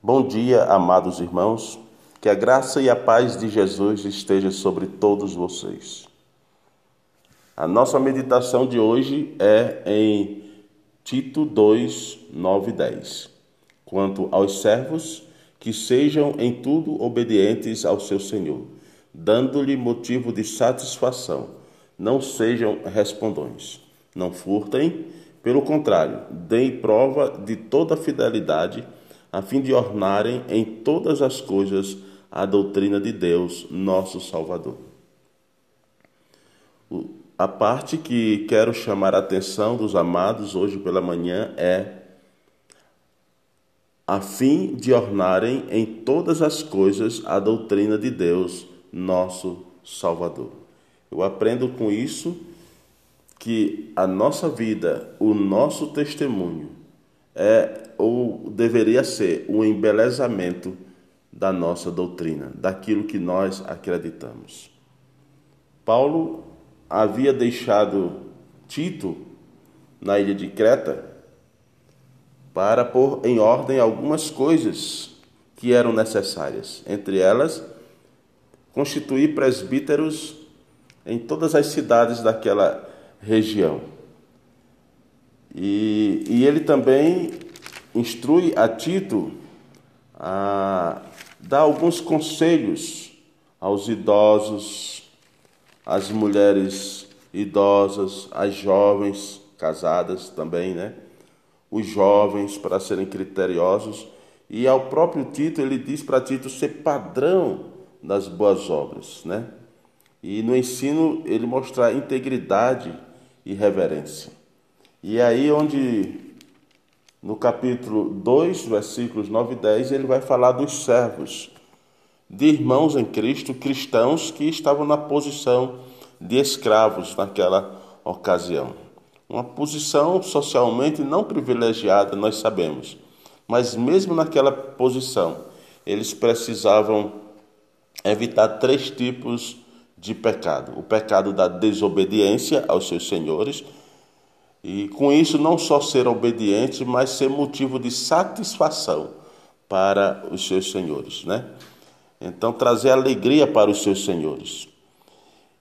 Bom dia, amados irmãos. Que a graça e a paz de Jesus esteja sobre todos vocês. A nossa meditação de hoje é em Tito 2, 9 e 10. Quanto aos servos, que sejam em tudo obedientes ao seu Senhor, dando-lhe motivo de satisfação. Não sejam respondões. Não furtem, pelo contrário, deem prova de toda fidelidade a fim de ornarem em todas as coisas a doutrina de Deus, nosso Salvador. A parte que quero chamar a atenção dos amados hoje pela manhã é a fim de ornarem em todas as coisas a doutrina de Deus, nosso Salvador. Eu aprendo com isso que a nossa vida, o nosso testemunho, é ou deveria ser o embelezamento da nossa doutrina, daquilo que nós acreditamos. Paulo havia deixado Tito na ilha de Creta para pôr em ordem algumas coisas que eram necessárias, entre elas constituir presbíteros em todas as cidades daquela região. E, e ele também instrui a Tito a dar alguns conselhos aos idosos, às mulheres idosas, às jovens casadas também, né? Os jovens para serem criteriosos e ao próprio Tito ele diz para Tito ser padrão das boas obras, né? E no ensino ele mostrar integridade e reverência. E aí onde no capítulo 2, versículos 9 e 10, ele vai falar dos servos, de irmãos em Cristo, cristãos que estavam na posição de escravos naquela ocasião. Uma posição socialmente não privilegiada, nós sabemos, mas mesmo naquela posição, eles precisavam evitar três tipos de pecado: o pecado da desobediência aos seus senhores e com isso, não só ser obediente, mas ser motivo de satisfação para os seus senhores, né? Então, trazer alegria para os seus senhores.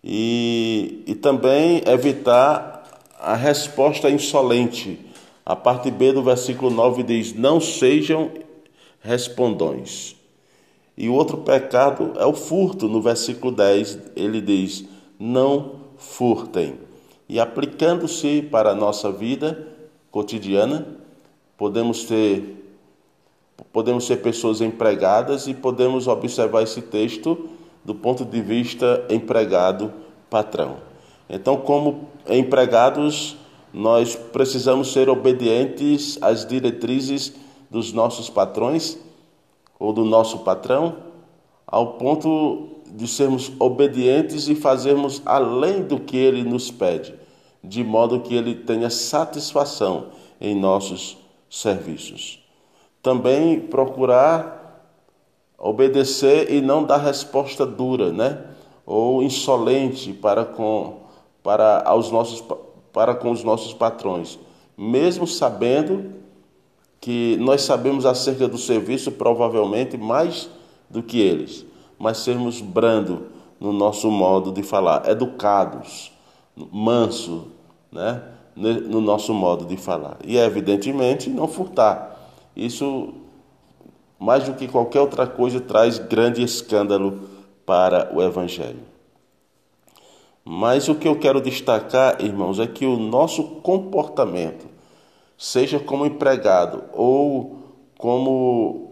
E, e também evitar a resposta insolente. A parte B do versículo 9 diz: Não sejam respondões. E o outro pecado é o furto. No versículo 10, ele diz: Não furtem e aplicando-se para a nossa vida cotidiana, podemos ter podemos ser pessoas empregadas e podemos observar esse texto do ponto de vista empregado patrão. Então, como empregados, nós precisamos ser obedientes às diretrizes dos nossos patrões ou do nosso patrão, ao ponto de sermos obedientes e fazermos além do que ele nos pede, de modo que ele tenha satisfação em nossos serviços. Também procurar obedecer e não dar resposta dura, né? Ou insolente para com para aos nossos para com os nossos patrões, mesmo sabendo que nós sabemos acerca do serviço provavelmente mais do que eles mas sermos brando no nosso modo de falar, educados, manso, né? no nosso modo de falar. E evidentemente não furtar. Isso, mais do que qualquer outra coisa, traz grande escândalo para o Evangelho. Mas o que eu quero destacar, irmãos, é que o nosso comportamento, seja como empregado ou como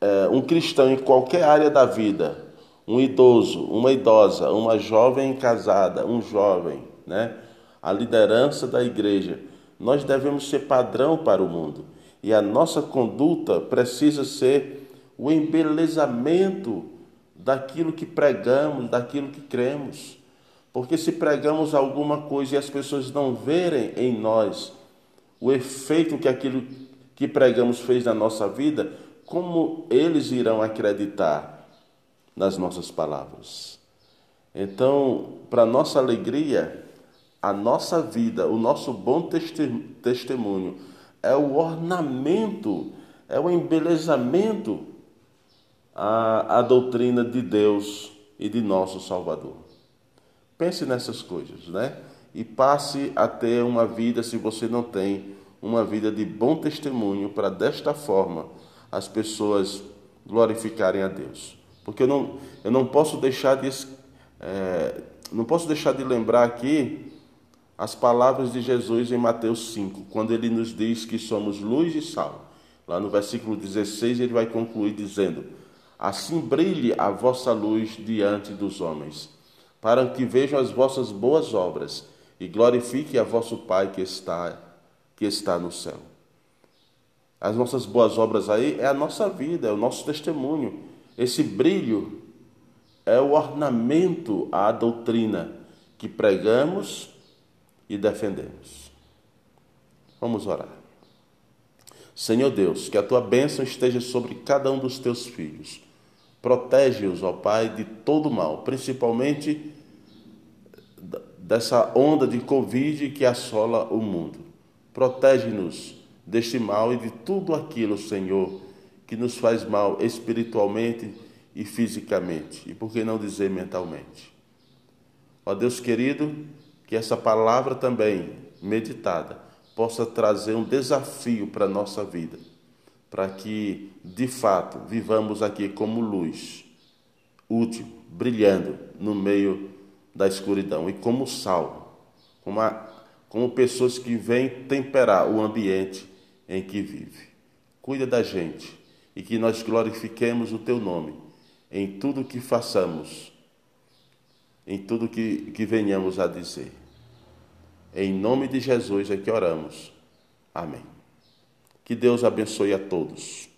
é, um cristão em qualquer área da vida, um idoso, uma idosa, uma jovem casada, um jovem, né? a liderança da igreja, nós devemos ser padrão para o mundo. E a nossa conduta precisa ser o embelezamento daquilo que pregamos, daquilo que cremos. Porque se pregamos alguma coisa e as pessoas não verem em nós o efeito que aquilo que pregamos fez na nossa vida, como eles irão acreditar nas nossas palavras? Então, para nossa alegria, a nossa vida, o nosso bom testemunho é o ornamento é o embelezamento à, à doutrina de Deus e de nosso Salvador. Pense nessas coisas, né? E passe a ter uma vida, se você não tem, uma vida de bom testemunho, para desta forma as pessoas glorificarem a Deus. Porque eu não, eu não posso deixar de é, não posso deixar de lembrar aqui as palavras de Jesus em Mateus 5, quando ele nos diz que somos luz e sal. Lá no versículo 16 ele vai concluir dizendo: Assim brilhe a vossa luz diante dos homens, para que vejam as vossas boas obras e glorifique a vosso Pai que está que está no céu. As nossas boas obras aí é a nossa vida, é o nosso testemunho. Esse brilho é o ornamento à doutrina que pregamos e defendemos. Vamos orar. Senhor Deus, que a tua bênção esteja sobre cada um dos teus filhos. Protege-os, ó Pai, de todo mal, principalmente dessa onda de Covid que assola o mundo. Protege-nos deste mal e de tudo aquilo, Senhor, que nos faz mal espiritualmente e fisicamente, e por que não dizer mentalmente. Ó Deus querido, que essa palavra também, meditada, possa trazer um desafio para a nossa vida, para que, de fato, vivamos aqui como luz, útil, brilhando no meio da escuridão, e como sal, como, a, como pessoas que vêm temperar o ambiente em que vive. Cuida da gente e que nós glorifiquemos o teu nome em tudo que façamos, em tudo que, que venhamos a dizer. Em nome de Jesus é que oramos. Amém. Que Deus abençoe a todos.